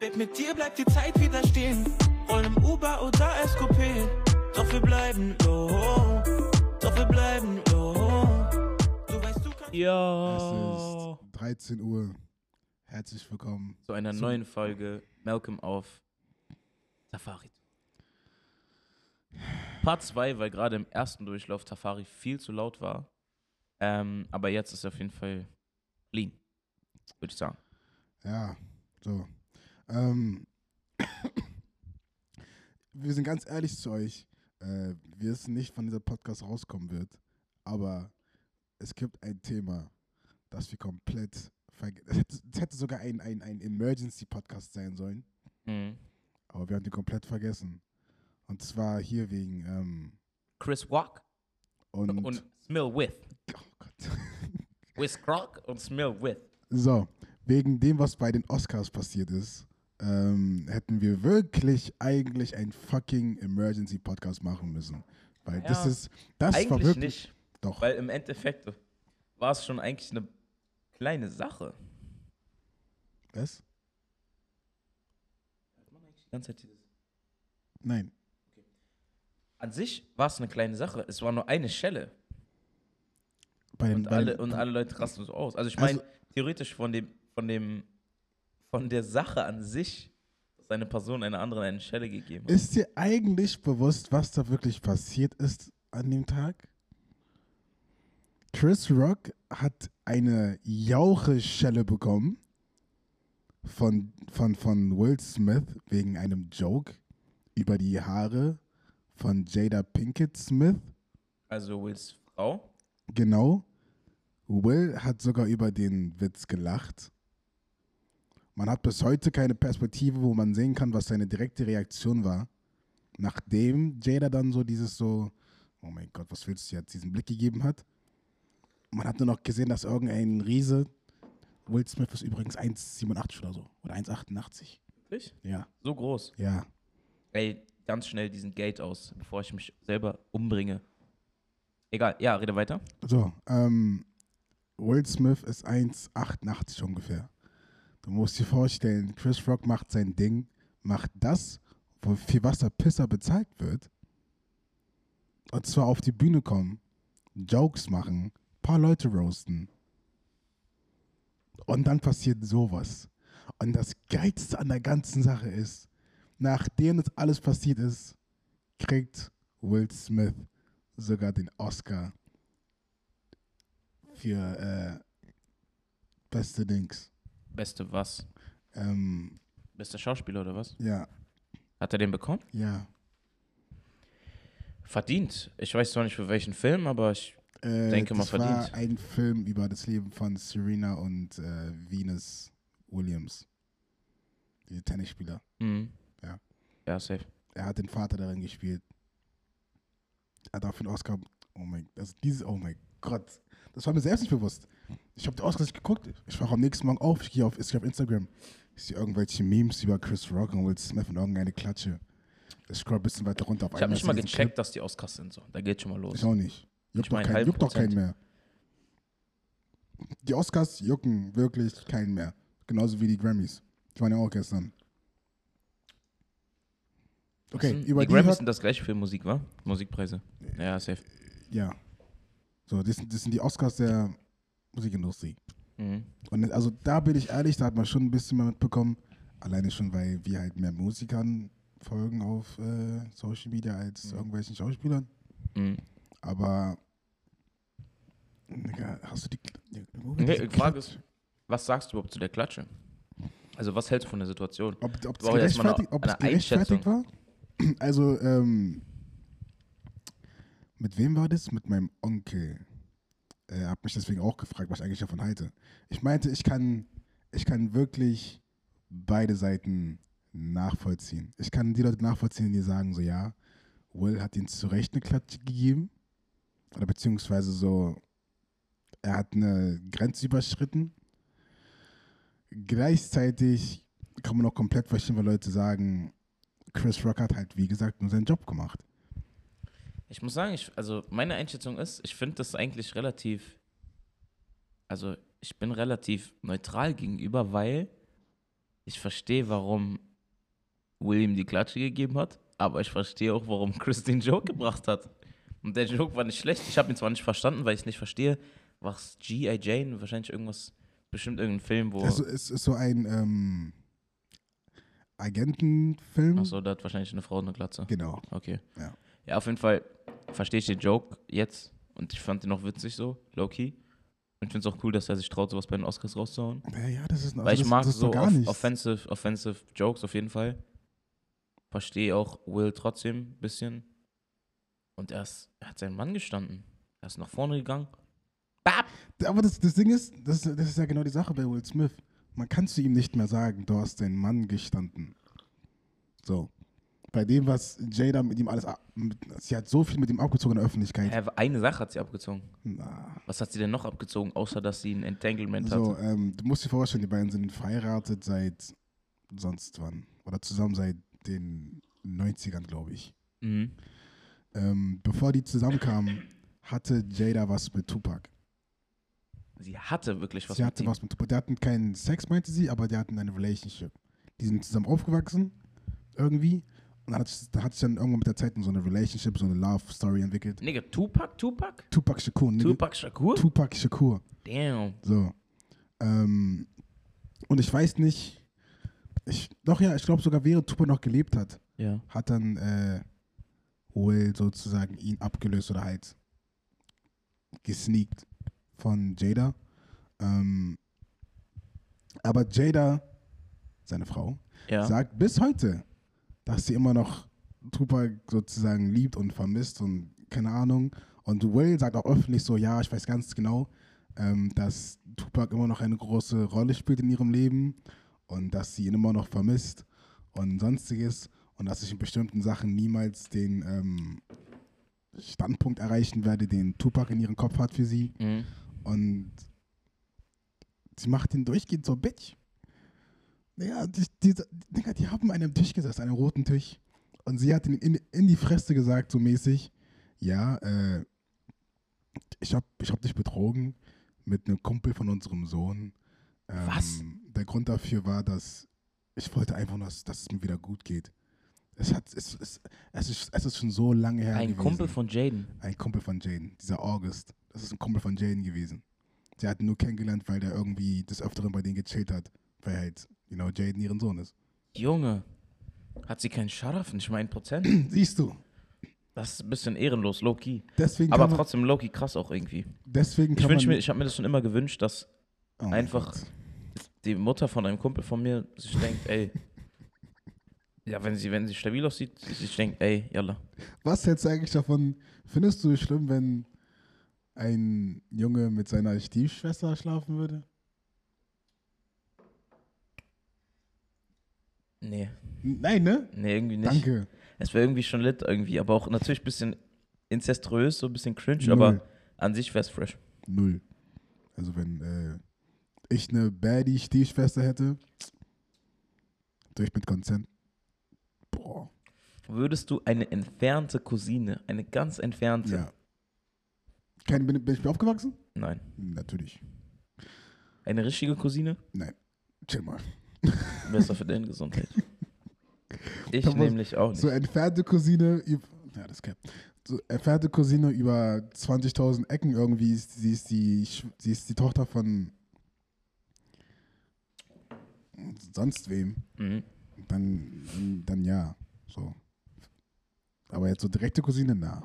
Babe, mit dir bleibt die Zeit wieder stehen. Rollen im Uber oder SQP. Doch wir bleiben low. Doch wir bleiben low. Du weißt, du kannst. Ja. Es ist 13 Uhr. Herzlich willkommen. Zu einer Zum- neuen Folge Malcolm auf Safari. Part 2, weil gerade im ersten Durchlauf Safari viel zu laut war. Ähm, aber jetzt ist auf jeden Fall clean, würde ich sagen. Ja, so. Ähm, wir sind ganz ehrlich zu euch. Äh, wir wissen nicht, wann dieser Podcast rauskommen wird. Aber es gibt ein Thema, das wir komplett vergessen. Es hätte, sogar ein, ein, ein Emergency-Podcast sein sollen. Mhm. Aber wir haben den komplett vergessen. Und zwar hier wegen. Ähm, Chris Rock und, und Smil with. oh Gott. With Rock und Smil with. So, wegen dem, was bei den Oscars passiert ist, ähm, hätten wir wirklich eigentlich einen fucking Emergency Podcast machen müssen. Weil das Ja, ist, das war Eigentlich wirklich, nicht, doch, weil im Endeffekt war es schon eigentlich eine kleine Sache. was? Die ganze Zeit dieses Nein, An sich war es eine kleine Sache. Es war nur eine Schelle. den, Und alle, und alle Leute rasten so aus. Also ich Also- meine, theoretisch von dem, von dem, von der Sache an sich, dass eine Person einer anderen eine Schelle gegeben hat. ist dir eigentlich bewusst, was da wirklich passiert ist an dem Tag? Chris Rock hat eine Jaucheschelle bekommen von, von, von Will Smith wegen einem Joke über die Haare von Jada Pinkett Smith. Also Wills Frau. Genau. Will hat sogar über den Witz gelacht. Man hat bis heute keine Perspektive, wo man sehen kann, was seine direkte Reaktion war. Nachdem Jada dann so dieses so, oh mein Gott, was willst du jetzt, diesen Blick gegeben hat. Man hat nur noch gesehen, dass irgendein Riese, Will Smith ist übrigens 1,87 oder so, oder 1,88. Wirklich? Ja, So groß. ja. Ey, ganz schnell diesen Gate aus, bevor ich mich selber umbringe. Egal, ja, rede weiter. So, ähm, Will Smith ist 1,88 ungefähr. Du musst dir vorstellen, Chris Rock macht sein Ding, macht das, für was der Pisser bezahlt wird. Und zwar auf die Bühne kommen, Jokes machen, paar Leute roasten. Und dann passiert sowas. Und das Geilste an der ganzen Sache ist, nachdem das alles passiert ist, kriegt Will Smith sogar den Oscar für äh, beste Dings. Beste was? Ähm, Bester Schauspieler oder was? ja, Hat er den bekommen? ja. Verdient. Ich weiß zwar nicht für welchen Film, aber ich. Äh, Denke mal, das war verdient. ein Film über das Leben von Serena und äh, Venus Williams. Die Tennisspieler. Mhm. Ja. Ja, safe. Er hat den Vater darin gespielt. Er hat auch für den Oscar. Oh mein, also dieses, oh mein Gott. Das war mir selbst nicht bewusst. Ich habe die Oscars nicht geguckt. Ich wache am nächsten Morgen auf, ich gehe auf, auf Instagram. Ich sehe irgendwelche Memes über Chris Rock und Will Smith und irgendeine Klatsche. Ich scroll ein bisschen weiter runter. Auf Ich habe nicht mal gecheckt, dass die Oscars sind. So. Da geht schon mal Clip. los. Ich auch nicht. Juckt, Ich doch, kein, juckt doch keinen mehr. Die Oscars jucken wirklich keinen mehr. Genauso wie die Grammys. Die waren ja auch gestern. Okay, sind- über die die, Grammys sind das gleiche für Musik, wa? Musikpreise. Ja, safe. Ja. So, das, sind- das sind die Oscars der Musikindustrie. Mhm. Und also da bin ich ehrlich, da hat man schon ein bisschen mehr mitbekommen. Alleine schon, weil wir halt mehr Musikern folgen auf äh, Social Media als Mhm. irgendwelchen Schauspielern. Mhm. Aber Digga, hast du die, diese die Frage ist, was sagst du überhaupt zu der Klatsche? Also, was hältst du von der Situation? ob, ob, es mal eine- gerechtfertigt, ob es eine gerechtfertigt war? Also, ähm, mit wem war das? Mit meinem Onkel. Er hat mich deswegen auch gefragt, was ich eigentlich davon halte. Ich meinte, ich kann, ich kann wirklich beide Seiten nachvollziehen. Ich kann die Leute nachvollziehen, die sagen so, ja, Will hat ihm zu Recht eine Klatsche gegeben. Oder beziehungsweise so, er hat eine Grenze überschritten. Gleichzeitig kann man auch komplett verstehen, weil Leute sagen, Chris Rock hat halt, wie gesagt, nur seinen Job gemacht. Ich muss sagen, ich, also meine Einschätzung ist, ich finde das eigentlich relativ, also ich bin relativ neutral gegenüber, weil ich verstehe, warum William die Klatsche gegeben hat, aber ich verstehe auch, warum Chris den Joke gebracht hat. Und der Joke war nicht schlecht. Ich habe ihn zwar nicht verstanden, weil ich nicht verstehe, was G.I. Jane, wahrscheinlich irgendwas, bestimmt irgendein Film, wo. Also, es ist so ein ähm, Agentenfilm. Achso, da hat wahrscheinlich eine Frau eine Glatze. Genau. Okay. Ja. Ja, auf jeden Fall verstehe ich den Joke jetzt und ich fand den auch witzig so, low-key. Und ich finde es auch cool, dass er sich traut, sowas bei den Oscars rauszuhauen. Ja, ja, das ist, also Weil ich das, mag das so gar off offensive, offensive Jokes auf jeden Fall. Verstehe auch Will trotzdem ein bisschen. Und er, ist, er hat seinen Mann gestanden. Er ist nach vorne gegangen. Bap! Aber das, das Ding ist, das, das ist ja genau die Sache bei Will Smith. Man kann zu ihm nicht mehr sagen, du hast deinen Mann gestanden. So. Bei dem, was Jada mit ihm alles. ab- Mit, sie hat so viel mit ihm abgezogen in der Öffentlichkeit. Hä, eine Sache hat sie abgezogen. Na, Was hat sie denn noch abgezogen, außer dass sie ein Entanglement so, hatte? ähm, du musst dir vorstellen, die beiden sind verheiratet seit sonst wann. Oder zusammen seit den 90ern, glaube ich. Mhm. Ähm, bevor die zusammenkamen, hatte Jada was mit Tupac. Sie hatte wirklich was sie mit hatte ihm. was mit Tupac. Die hatten keinen Sex, meinte sie, aber die hatten eine Relationship. Die sind zusammen aufgewachsen, irgendwie. Und dann hat sich, da hat sich dann irgendwann mit der Zeit so eine Relationship, so eine Love-Story entwickelt. Nigga, Tupac? Tupac? Tupac Shakur. nigga. Tupac Shakur? Tupac Shakur. Damn. So. Ähm, und ich weiß nicht, ich, doch ja, ich glaube sogar, während Tupac noch gelebt hat, Ja. hat dann äh, Will sozusagen ihn abgelöst oder halt gesneakt von Jada. Ähm, aber Jada, seine Frau, Ja. sagt bis heute, dass sie immer noch Tupac sozusagen liebt und vermisst und keine Ahnung. Und Will sagt auch öffentlich so, ja, ich weiß ganz genau, ähm, dass Tupac immer noch eine große Rolle spielt in ihrem Leben und dass sie ihn immer noch vermisst und sonstiges und dass ich in bestimmten Sachen niemals den ähm, Standpunkt erreichen werde, den Tupac in ihrem Kopf hat für sie. Mhm. Und sie macht ihn durchgehend zur Bitch. Naja, die, die, Digga, die haben an einem Tisch gesessen, an einem roten Tisch. Und sie hat ihn in, in die Fresse gesagt, so mäßig, ja, äh, ich hab, ich hab dich betrogen mit einem Kumpel von unserem Sohn. Ähm, Was? Der Grund dafür war, dass ich wollte einfach nur, dass, dass es mir wieder gut geht. Es, hat, es, es, es, ist, es ist schon so lange her Ein gewesen. Kumpel von Jaden. Ein Kumpel von Jaden, dieser August. Das ist ein Kumpel von Jaden gewesen. Sie hat ihn nur kennengelernt, weil der irgendwie des Öfteren bei denen gechillt hat. Weil halt, you know, Jaden ihren Sohn ist. Junge. Hat sie keinen Scharf, nicht mal ein Prozent? Siehst du. Das ist ein bisschen ehrenlos, low-key. Deswegen Aber man, trotzdem low-key krass auch irgendwie. deswegen Ich kann wünsch man, mir, ich habe mir das schon immer gewünscht, dass Oh einfach die Mutter von einem Kumpel von mir sich denkt, ey, ja, wenn sie, wenn sie stabil aussieht, sich denkt, ey, yalla. Was hältst du eigentlich davon? Findest du es schlimm, wenn ein Junge mit seiner Stiefschwester schlafen würde? Nee, Nein, ne? nee, irgendwie nicht. Danke. Es wäre irgendwie schon lit irgendwie, aber auch natürlich ein bisschen incestuös, so ein bisschen cringe, Null. aber an sich wäre es fresh. Null. Also wenn äh, ich eine Baddie-Stiefschwester hätte, durch mit Consent. Boah. Würdest du eine entfernte Cousine, eine ganz entfernte, Ja. Kein, bin, bin ich mir aufgewachsen? nein, Natürlich. eine richtige Cousine, Nein. Chill mal. Besser für deine Gesundheit. Ich nämlich auch nicht. So entfernte Cousine, ja, das cap. So entfernte Cousine über 20.000 Ecken irgendwie, sie, ist die, sie ist die Tochter von sonst wem. Mhm. Dann, dann, dann ja. So. Aber jetzt so direkte Cousine, na.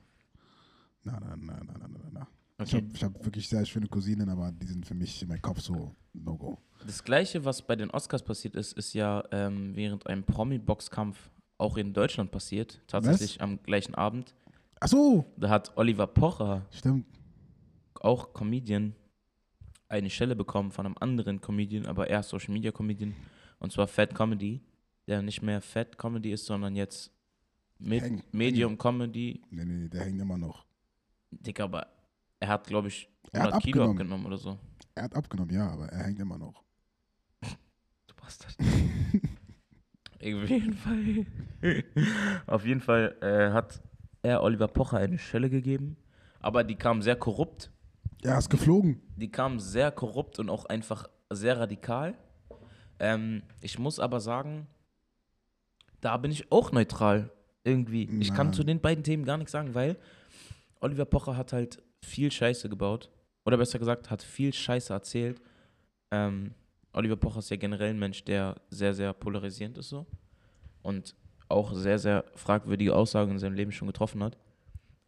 Na, na, na, na, na, na, na. Ich Okay. habe ich hab wirklich sehr schöne Cousinen, aber die sind für mich in meinem Kopf so No-Go. Das gleiche, was bei den Oscars passiert ist, ist ja ähm, während einem Promi-Boxkampf auch in Deutschland passiert. Tatsächlich am gleichen Abend. Ach so, Da hat Oliver Pocher, stimmt. auch Comedian, eine Stelle bekommen von einem anderen Comedian, aber eher Social Media Comedian. Und zwar Fat Comedy, der nicht mehr Fat Comedy ist, sondern jetzt mit Häng- Medium Comedy. Nee, nee, nee, der hängt immer noch. Digga, aber er hat, glaube ich, Er hat 100 Kilo abgenommen. abgenommen oder so. Er hat abgenommen, ja, aber er hängt immer noch. Du Bastard. Auf jeden Fall. Auf jeden Fall äh, hat er Oliver Pocher eine Stelle gegeben, aber die kam sehr korrupt. Er ist geflogen. Die kam sehr korrupt und auch einfach sehr radikal. Ähm, ich muss aber sagen, da bin ich auch neutral irgendwie. Ich kann Na. zu den beiden Themen gar nichts sagen, weil Oliver Pocher hat halt viel Scheiße gebaut. Oder besser gesagt, hat viel Scheiße erzählt. Ähm, Oliver Pocher ist ja generell ein Mensch, der sehr, sehr polarisierend ist so. Und auch sehr, sehr fragwürdige Aussagen in seinem Leben schon getroffen hat.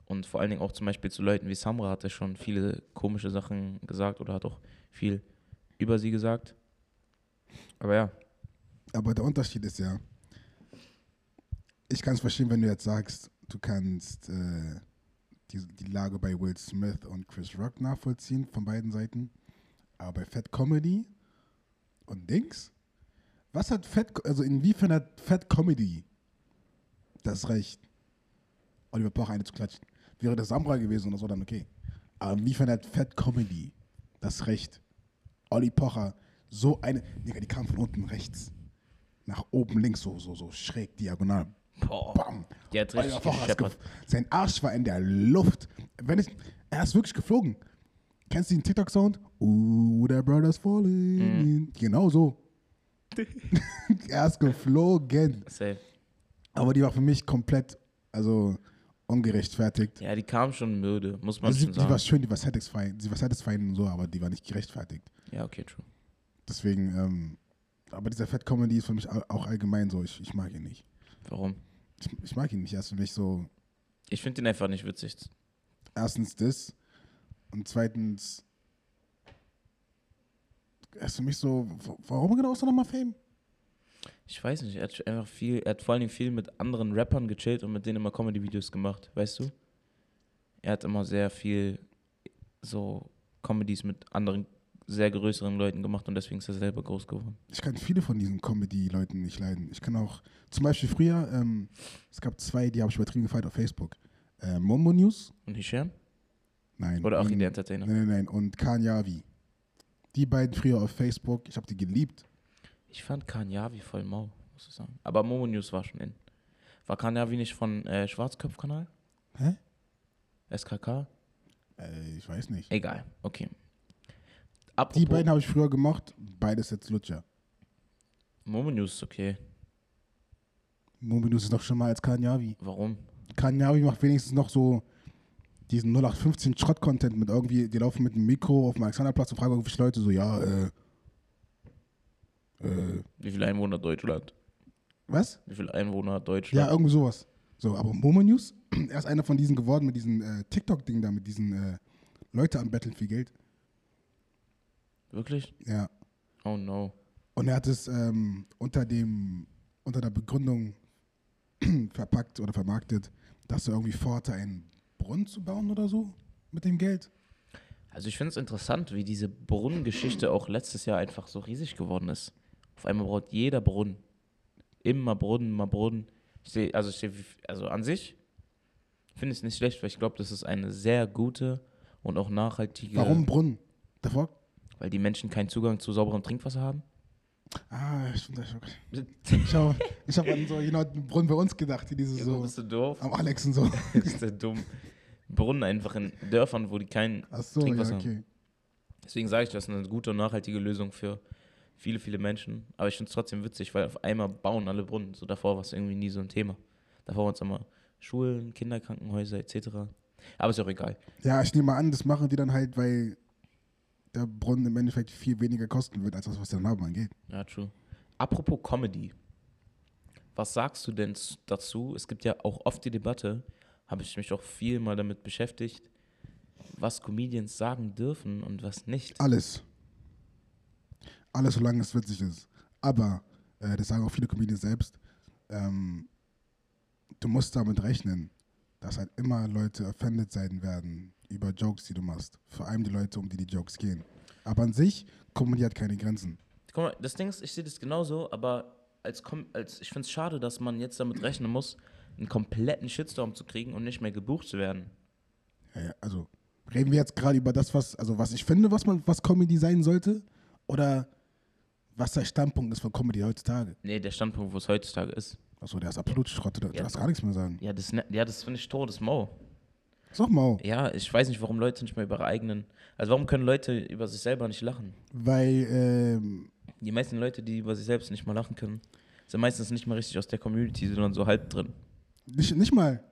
Und vor allen Dingen auch zum Beispiel zu Leuten wie Samra hat er schon viele komische Sachen gesagt oder hat auch viel über sie gesagt. Aber ja, Aber der Unterschied ist ja, ich kann es verstehen, wenn du jetzt sagst, du kannst äh, die, die Lage bei Will Smith und Chris Rock nachvollziehen von beiden Seiten. Aber bei Fat Comedy und Dings, was hat Fat, also inwiefern hat Fat Comedy das Recht, Oliver Pocher eine zu klatschen? Wäre das Samra gewesen oder so, dann okay. Aber inwiefern hat Fat Comedy das Recht, Olli Pocher so eine, Digga, die kam von unten rechts nach oben links, so, so, so schräg, diagonal. Boah, Bam. die hat richtig gescheppert. Sein Arsch war in der Luft. Wenn ich, er ist wirklich geflogen. Kennst du den TikTok-Sound? Ooh, the brother's falling. In. Genau so. er ist geflogen. Safe. Aber die war für mich komplett, also ungerechtfertigt. Ja, die kam schon müde, muss man Also schon war sagen. schön, die war satisfying, sie war satisfying und so, aber die war nicht gerechtfertigt. Ja, okay, true. Deswegen, ähm, aber dieser Fat Comedy ist für mich au- auch allgemein so. Ich, ich mag ihn nicht. Warum? Ich, ich mag ihn nicht. Er ist für mich so, Ich finde den einfach nicht witzig. erstens das und zweitens, er ist für mich so, warum genau ist er nochmal Fame? Ich weiß nicht, er hat einfach viel, er hat vor allen Dingen viel mit anderen Rappern gechillt und mit denen immer Comedy-Videos gemacht, weißt du? Er hat immer sehr viel so Comedies mit anderen sehr größeren Leuten gemacht und deswegen ist er selber groß geworden. Ich kann viele von diesen Comedy-Leuten nicht leiden. Ich kann auch, zum Beispiel früher, ähm, es gab zwei, die habe ich übertrieben gefeiert auf Facebook. Äh, Momo News, Und Hisham? nein. Oder auch und, der Entertainer? Nein, nein, nein. Und Kanyavi. Die beiden früher auf Facebook, ich habe die geliebt. Ich fand Kanyavi voll mau, muss ich sagen. Aber Momo News war schon in. War Kanyavi nicht von äh, Schwarzköpf-Kanal? Hä? SKK? Äh, ich weiß nicht. Egal, okay. Die Apropos, beiden habe ich früher gemocht, beides jetzt Lutscher. Momo News ist okay. Mominus ist noch schon mal als Kanyavi. Warum? Kanyavi macht wenigstens noch so diesen 0815 Schrott-Content mit irgendwie, die laufen mit einem Mikro auf dem Alexanderplatz und fragen irgendwelche Leute so, ja, äh, äh, Wie viele Einwohner hat Deutschland? was? Wie viele Einwohner hat Ja, Deutschland? irgendwie sowas. So, aber Momo News, er ist einer von diesen geworden mit diesen äh, TikTok-Ding da, mit diesen äh, Leute am Betteln viel Geld. Wirklich? Ja. Oh no. Und er hat es ähm, unter dem, unter der Begründung verpackt oder vermarktet, dass er irgendwie vorhatte, einen Brunnen zu bauen oder so mit dem Geld. Also ich finde es interessant, wie diese Brunnengeschichte auch letztes Jahr einfach so riesig geworden ist. Auf einmal braucht jeder Brunnen. Immer Brunnen, immer Brunnen. Ich sehe, also ich sehe, also an sich finde ich es nicht schlecht, weil ich glaube, das ist eine sehr gute und auch nachhaltige. Warum Brunnen? Davor? Weil die Menschen keinen Zugang zu sauberem Trinkwasser haben. Ah, ich finde das schon. Ich habe ich hab an so genau, den Brunnen bei uns gedacht, hier diese So so, bist du doof. am Alex und so. ist der dumm. Brunnen einfach in Dörfern, wo die keinen Ach so, ja, Trinkwasser haben. okay. Deswegen sage ich, das ist eine gute und nachhaltige Lösung für viele, viele Menschen. Aber ich finde es trotzdem witzig, weil auf einmal bauen alle Brunnen. So davor war es irgendwie nie so ein Thema. Davor waren es immer Schulen, Kinderkrankenhäuser etc. Aber ist auch egal. Ja, ich nehme mal an, das machen die dann halt, weil der Brunnen im Endeffekt viel weniger kosten wird, als das, was der Name angeht. Ja, true. Apropos Comedy. Was sagst du denn dazu? Es gibt ja auch oft die Debatte, habe ich mich auch viel mal damit beschäftigt, was Comedians sagen dürfen und was nicht. Alles. Alles, solange es witzig ist. Aber, äh, das sagen auch viele Comedians selbst, ähm, du musst damit rechnen, dass halt immer Leute offended sein werden über Jokes, die du machst. Vor allem die Leute, um die die Jokes gehen. Aber an sich, Comedy hat keine Grenzen. Guck mal, das Ding ist, ich sehe das genauso, aber als, Com als ich finde es schade, dass man jetzt damit rechnen muss, einen kompletten Shitstorm zu kriegen und nicht mehr gebucht zu werden. Ja, ja, also, reden wir jetzt gerade über das, was, also was ich finde, was man, was Comedy sein sollte? Oder was der Standpunkt ist von Comedy heutzutage? Nee, der Standpunkt, wo es heutzutage ist. Achso, der ist absolut Schrott, du Ja. darfst gar nichts mehr sagen. Ja, das, ne- ja, das finde ich todesmau. Sag mal, Ja, ich weiß nicht, warum Leute nicht mehr über ihre eigenen. Also, warum können Leute über sich selber nicht lachen? weil ähm, Die meisten Leute, die über sich selbst nicht mal lachen können, sind meistens nicht mal richtig aus der Community, sondern so halb drin. Nicht, nicht mal.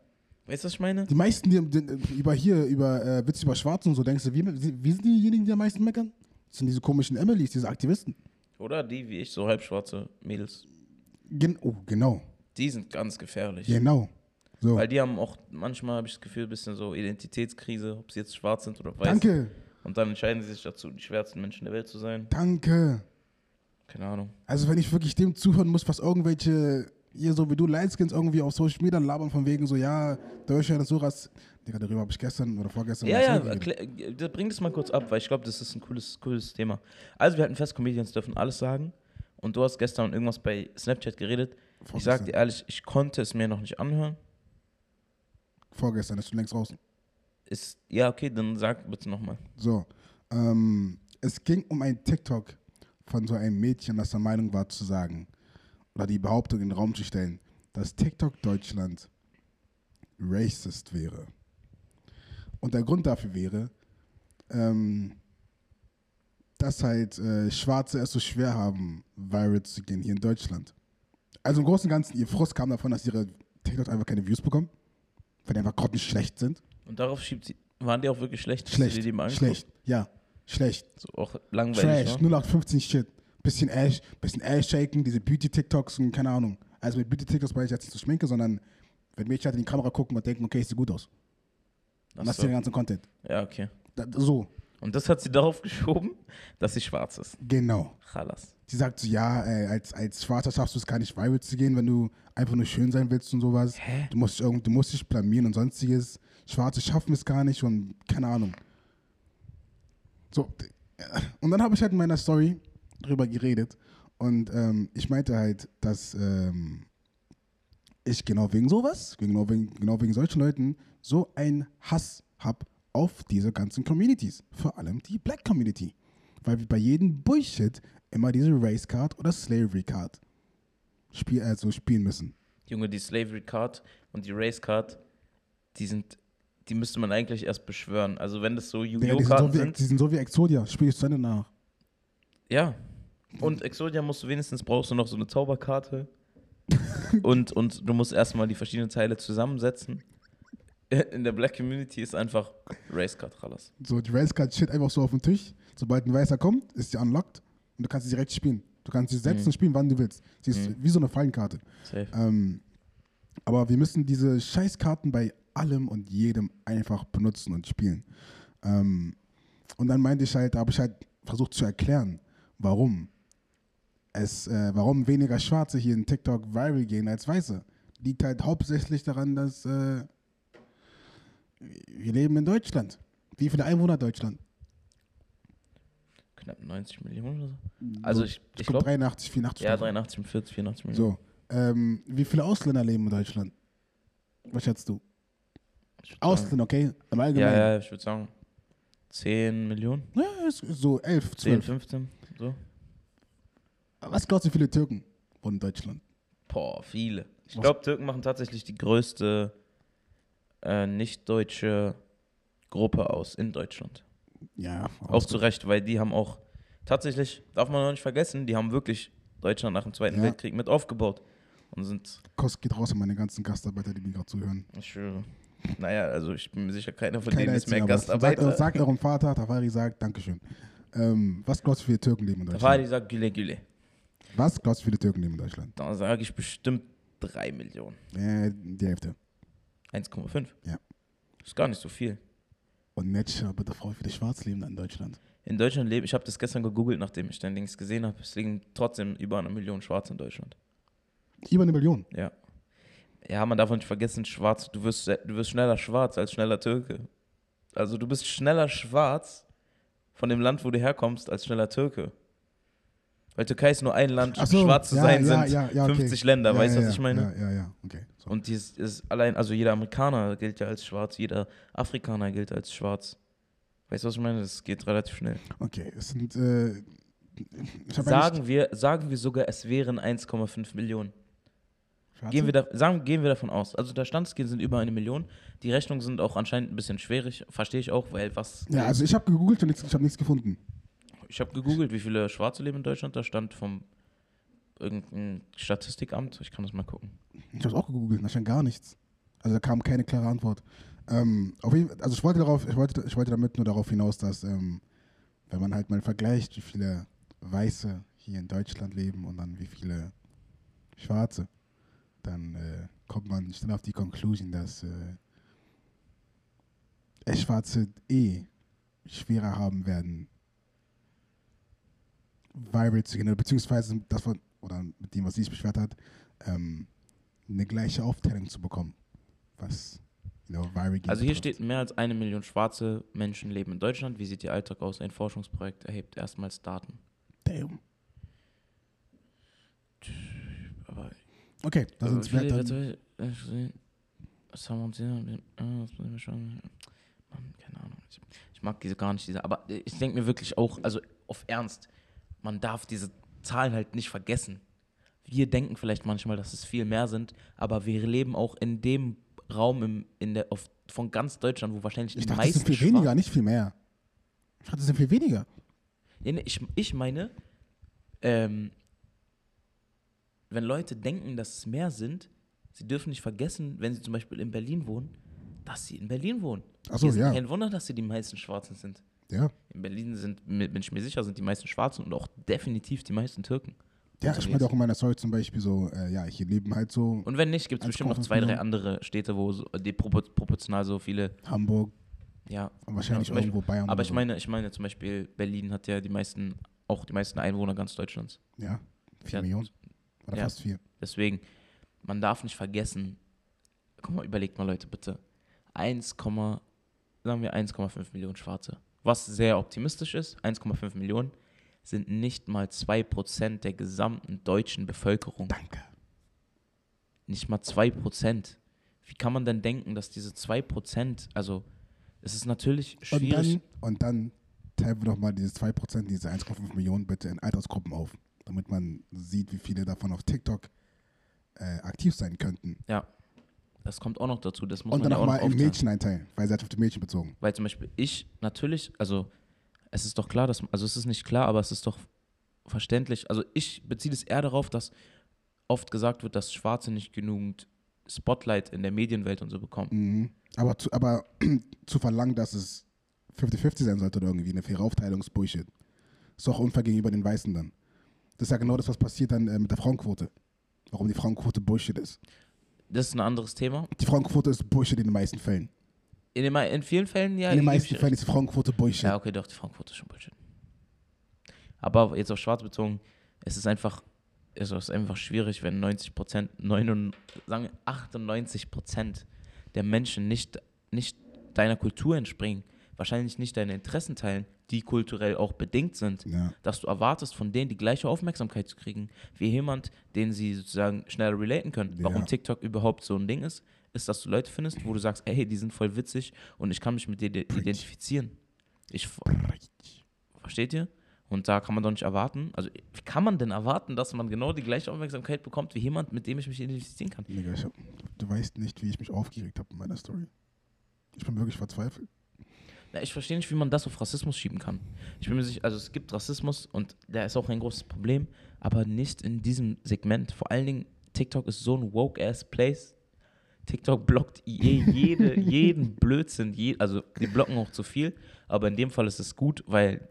Weißt du, was ich meine? Die meisten, die, die über hier, über äh, Witze über Schwarze und so, denkst du, wie, wie wie sind diejenigen, die am meisten meckern? Das sind diese komischen Emilys, diese Aktivisten. Oder die, wie ich, so halbschwarze Mädels. Gen oh, genau. Die sind ganz gefährlich. Genau. So. Weil die haben auch, manchmal habe ich das Gefühl, ein bisschen so Identitätskrise, ob sie jetzt schwarz sind oder weiß. Danke, Und dann entscheiden sie sich dazu, die schwersten Menschen der Welt zu sein. danke. Keine Ahnung. Also wenn ich wirklich dem zuhören muss, was irgendwelche, hier so wie du Lightskins irgendwie auf Social Media labern von wegen so, ja, Deutschland ist so rass. Digga, darüber habe ich gestern oder vorgestern Ja, ja, erklär, bring das mal kurz ab, weil ich glaube, das ist ein cooles, cooles Thema. Also, wir hatten fest, Comedians dürfen alles sagen. Und du hast gestern irgendwas bei Snapchat geredet. Ich sag dir ehrlich, ich konnte es mir noch nicht anhören. Vorgestern, ist schon längst draußen. Ist, ja, okay, dann sag bitte nochmal. So, ähm, es ging um ein TikTok von so einem Mädchen, das der Meinung war zu sagen, oder die Behauptung in den Raum zu stellen, dass TikTok Deutschland racist wäre. Und der Grund dafür wäre, ähm, dass halt äh, Schwarze es so schwer haben, viral zu gehen hier in Deutschland. Also im Großen und Ganzen, ihr Frust kam davon, dass ihre TikToks einfach keine Views bekommen, weil die einfach grottenschlecht sind. Und darauf schiebt sie. Waren die auch wirklich schlecht? Schlecht, die mal angeguckt? schlecht, ja, schlecht. So auch langweilig. Trash, ne? 0815 Shit. Bisschen Ash, bisschen Ash shaken, diese Beauty-TikToks und keine Ahnung. Also mit Beauty-TikToks meine ich jetzt nicht so schminke, sondern wenn Mädchen halt in die Kamera gucken und denken, okay, ich sehe gut aus. Und Ach das ist so. der ganze Content. Ja, okay. Da, so, Und das hat sie darauf geschoben, dass sie schwarz ist. genau. Chalas. Sie sagt so, ja, äh, als, als Schwarzer schaffst du es gar nicht viral zu gehen, wenn du einfach nur schön sein willst und sowas. Hä? Du musst, irgend- du musst dich blamieren und sonstiges. Schwarze schaffen es gar nicht und keine Ahnung. So, äh, und dann habe ich halt in meiner Story drüber geredet und ähm, ich meinte halt, dass ähm, ich genau wegen sowas, genau wegen, genau wegen solchen Leuten, so einen Hass habe auf diese ganzen Communities. Vor allem die Black Community. Weil wir bei jedem Bullshit immer diese Race Card oder Slavery Card spiel, also spielen müssen. Junge, die Slavery Card und die Race Card, die sind, die müsste man eigentlich erst beschwören. Also wenn das so die, sind Yu-Gi-Oh-Karten so wie, sind, die sind so wie Exodia. Spiel ich zu Ende nach. ja. Und Exodia musst du wenigstens, brauchst du noch so eine Zauberkarte. und, und du musst erstmal die verschiedenen Teile zusammensetzen. In der Black Community ist einfach Race Card, Chalas. So, die Race Card steht einfach so auf dem Tisch. Sobald ein Weißer kommt, ist sie unlocked und du kannst sie direkt spielen. Du kannst sie setzen Mhm. und spielen, wann du willst. Sie ist Mhm. wie so eine Fallenkarte. Safe. Ähm, aber wir müssen diese Scheißkarten bei allem und jedem einfach benutzen und spielen. Ähm, und dann meinte ich halt, da habe ich halt versucht zu erklären, warum es, äh, warum weniger Schwarze hier in TikTok viral gehen als Weiße. Liegt halt hauptsächlich daran, dass äh, wir leben in Deutschland. Wie viele Einwohner hat Deutschland? Knapp 90 Millionen oder so. Also ich, ich ich glaube glaube, 83, 84. ja, oder so. 83, 40, 84 Millionen. So, ähm, wie viele Ausländer leben in Deutschland? Was schätzt du? Ausländer, okay? Im Allgemeinen. Ja, ja, ich würde sagen 10 Millionen, Ja, so 11, 10, 12. 15, so. Was glaubst du, wie viele Türken wohnen in Deutschland? Boah, viele. Ich glaube, Türken machen tatsächlich die größte äh, nicht-deutsche Gruppe aus in Deutschland. Ja, Auch zu Recht, weil die haben auch tatsächlich, darf man noch nicht vergessen, die haben wirklich Deutschland nach dem Zweiten Ja. Weltkrieg mit aufgebaut. Und sind, Kost geht raus an meine ganzen Gastarbeiter, die mir gerade zuhören. ich schwöre, naja, also ich bin mir sicher, keiner von Keiner denen ist mehr Gastarbeiter. Sagt, sagt eurem Vater, Tafari sagt, Dankeschön. Ähm, was glaubst du, viele Türken leben in Deutschland? die sagt Güle Güle. Was glaubst du, viele Türken leben in Deutschland? Da sage ich bestimmt 3 Millionen. Äh, die Hälfte. 1,5. Ja. Ist gar nicht so viel. Und Netscher, bitte Frau, wie viele Schwarz leben in Deutschland? In Deutschland leben, ich habe das gestern gegoogelt, nachdem ich dein Links gesehen habe. Es liegen trotzdem über eine Million Schwarze in Deutschland. Über eine Million. Ja. Ja, man darf nicht vergessen, schwarz, du wirst, du wirst schneller schwarz als schneller Türke. Also du bist schneller schwarz von dem Land, wo du herkommst, als schneller Türke. Weil Türkei ist nur ein Land, Ach so, schwarz zu ja, sein ja, sind ja, ja, okay. 50 Länder, weißt du, was ich meine? Ja, ja, ja, okay. So. Und die ist, allein, also jeder Amerikaner gilt ja als schwarz, jeder Afrikaner gilt als schwarz. Weißt du, was ich meine? Das geht relativ schnell. Okay, es sind, äh, Sagen wir, sagen wir sogar, es wären 1,5 Millionen. Schwarze? Gehen wir, da, sagen, gehen wir davon aus. Also der Standskill sind über eine Million. Die Rechnungen sind auch anscheinend ein bisschen schwierig. Verstehe ich auch, weil was. Ja, also ich habe gegoogelt und ich habe nichts gefunden. Ich habe gegoogelt, wie viele Schwarze leben in Deutschland. Da stand vom irgendein Statistikamt. Ich kann das mal gucken. Ich habe auch gegoogelt, da stand gar nichts. Also da kam keine klare Antwort. Ähm, auf jeden, also ich wollte darauf, ich wollte, ich wollte damit nur darauf hinaus, dass ähm, wenn man halt mal vergleicht, wie viele Weiße hier in Deutschland leben und dann wie viele Schwarze, dann äh, kommt man schnell auf die Conclusion, dass äh, Schwarze eh schwerer haben werden, viral zu gehen, beziehungsweise das von, oder mit dem, was sie sich beschwert hat, ähm, eine gleiche Aufteilung zu bekommen, was you know, viral gehen Also hier betrifft. steht, mehr als eine Million schwarze Menschen leben in Deutschland. Wie sieht ihr Alltag aus? Ein Forschungsprojekt erhebt erstmals Daten. Damn. Aber Okay, da Aber sind virtuell- äh, Was haben wir uns hier? äh, das schon- Mann, keine Ahnung. Ich, ich mag diese gar nicht, diese. Aber ich denke mir wirklich auch, also auf Ernst, man darf diese Zahlen halt nicht vergessen. Wir denken vielleicht manchmal, dass es viel mehr sind, aber wir leben auch in dem Raum im, in der, auf, von ganz Deutschland, wo wahrscheinlich Ich die dachte, es meisten sind viel weniger, nicht viel mehr. Ich dachte, es sind viel weniger. Nee, nee, ich, ich meine, ähm, wenn Leute denken, dass es mehr sind, sie dürfen nicht vergessen, wenn sie zum Beispiel in Berlin wohnen, dass sie in Berlin wohnen. Ach so, Hier ist ja. Kein Wunder, dass sie die meisten Schwarzen sind. Ja. In Berlin sind, bin ich mir sicher, sind die meisten Schwarzen und auch definitiv die meisten Türken. Ja, ich meinte auch in meiner Story zum Beispiel so, äh, ja, hier leben halt so Und wenn nicht, gibt es bestimmt noch 1,5 zwei, drei andere Städte, wo so, die propor proportional so viele, Hamburg ja. und wahrscheinlich zum Beispiel- irgendwo Bayern. Aber ich meine, ich meine zum Beispiel, Berlin hat ja die meisten, auch die meisten Einwohner ganz Deutschlands. Ja, vier Ja. Millionen. Oder Ja. fast vier. Deswegen, man darf nicht vergessen, guck mal, überlegt mal Leute bitte, 1, sagen wir 1,5 Millionen Schwarze. Was sehr optimistisch ist, 1,5 Millionen sind nicht mal 2% der gesamten deutschen Bevölkerung. Danke. Nicht mal 2%. Wie kann man denn denken, dass diese 2%, also es ist natürlich Und schwierig. dann, und dann teilen wir doch mal diese 2%, diese 1,5 Millionen bitte in Altersgruppen auf, damit man sieht, wie viele davon auf TikTok äh, aktiv sein könnten. ja, das kommt auch noch dazu. Das muss Und man dann ja auch auch mal aufteilen. Mädchen einteilen, weil sie hat auf die Mädchen bezogen. Weil zum Beispiel ich natürlich, also es ist doch klar, dass, also es ist nicht klar, aber es ist doch verständlich. Also ich beziehe es eher darauf, dass oft gesagt wird, dass Schwarze nicht genügend Spotlight in der Medienwelt und so bekommen. Mhm. Aber, zu, aber zu verlangen, dass es 50-50 sein sollte oder irgendwie eine faire Aufteilung ist Bullshit. Ist doch unfair gegenüber den Weißen dann. Das ist ja genau das, was passiert dann äh, mit der Frauenquote. Warum die Frauenquote Bullshit ist. Das ist ein anderes Thema. Die Frauenquote ist Bullshit in den meisten Fällen. In, den, in vielen Fällen ja. in den meisten Fällen ist die Frauenquote Bullshit. Ja, okay, doch, die Frauenquote ist schon Bullshit. Aber jetzt auf Schwarz bezogen, es ist einfach, es ist einfach schwierig, wenn 90 Prozent, sagen wir 98 Prozent der Menschen nicht, nicht deiner Kultur entspringen, wahrscheinlich nicht deine Interessen teilen, die kulturell auch bedingt sind, Ja. dass du erwartest, von denen die gleiche Aufmerksamkeit zu kriegen, wie jemand, den sie sozusagen schneller relaten können. Ja. Warum TikTok überhaupt so ein Ding ist, ist, dass du Leute findest, wo du sagst, ey, die sind voll witzig und ich kann mich mit dir identifizieren. Ich, versteht ihr? Und da kann man doch nicht erwarten, also wie kann man denn erwarten, dass man genau die gleiche Aufmerksamkeit bekommt wie jemand, mit dem ich mich identifizieren kann? Digga, hab, du weißt nicht, wie ich mich aufgeregt habe in meiner Story. Ich bin wirklich verzweifelt. Na, ich verstehe nicht, wie man das auf Rassismus schieben kann. Ich bin mir sicher, also es gibt Rassismus und der ist auch ein großes Problem, aber nicht in diesem Segment. Vor allen Dingen, TikTok ist so ein woke-ass Place. TikTok blockt je, jede, jeden Blödsinn, je, also die blocken auch zu viel, aber in dem Fall ist es gut, weil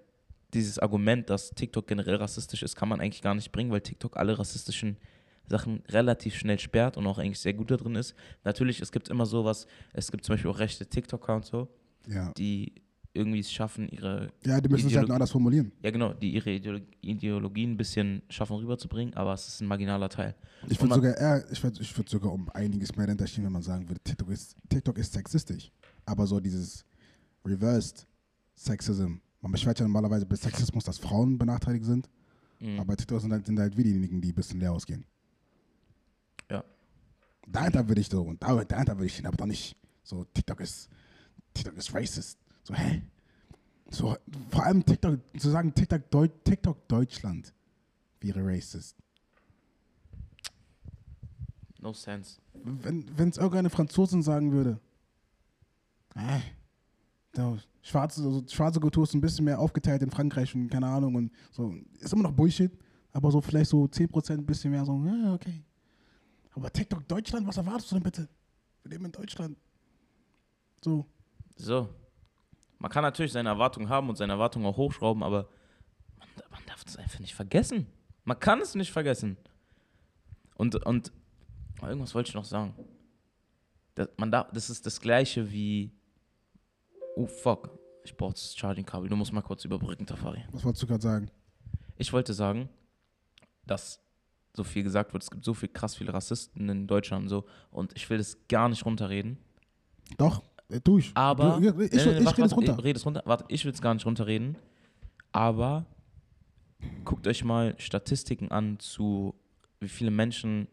dieses Argument, dass TikTok generell rassistisch ist, kann man eigentlich gar nicht bringen, weil TikTok alle rassistischen Sachen relativ schnell sperrt und auch eigentlich sehr gut da drin ist. Natürlich, es gibt immer sowas, es gibt zum Beispiel auch rechte TikToker und so, Ja. die irgendwie es schaffen, ihre, Ja, die müssen es halt anders formulieren. ja genau, die ihre Ideolo Ideologien ein bisschen schaffen rüberzubringen, aber es ist ein marginaler Teil. Ich würde sogar eher, ich würde ich würd sogar um einiges mehr dahinter stehen, wenn man sagen würde, TikTok ist, TikTok ist sexistisch. Aber so dieses Reversed Sexism. Man beschwert ja normalerweise bei Sexismus, dass Frauen benachteiligt sind. Mhm. Aber TikTok sind halt, sind halt wir diejenigen, die ein bisschen leer ausgehen. Ja. Dahinter würde ich so, und da, dahinter würde ich stehen, aber doch nicht so, TikTok ist, TikTok ist racist. So, hä? So, vor allem TikTok, zu sagen, TikTok, Deu TikTok Deutschland wäre racist. No sense. Wenn es irgendeine Franzosin sagen würde, äh, so, schwarze, also schwarze Kultur ist ein bisschen mehr aufgeteilt in Frankreich und keine Ahnung und so. Ist immer noch Bullshit, aber so vielleicht so 10% ein bisschen mehr so, ja, okay. Aber TikTok Deutschland, was erwartest du denn bitte? Wir leben in Deutschland. So. So. Man kann natürlich seine Erwartungen haben und seine Erwartungen auch hochschrauben, aber man, man darf das einfach nicht vergessen. Man kann es nicht vergessen. Und, und irgendwas wollte ich noch sagen. Das, man darf, das ist das gleiche wie. Oh fuck. Ich brauche das Charging-Kabel. Du musst mal kurz überbrücken, Tafari. Was wolltest du gerade sagen? Ich wollte sagen, dass so viel gesagt wird, es gibt so viel krass viele Rassisten in Deutschland und so. Und ich will das gar nicht runterreden. Doch, äh, tu ich. Aber. Du, ich, ich, Nee, nee, ich rede es runter. Runter. Warte, ich will es gar nicht runterreden. Aber guckt euch mal Statistiken an zu, wie viele Menschen.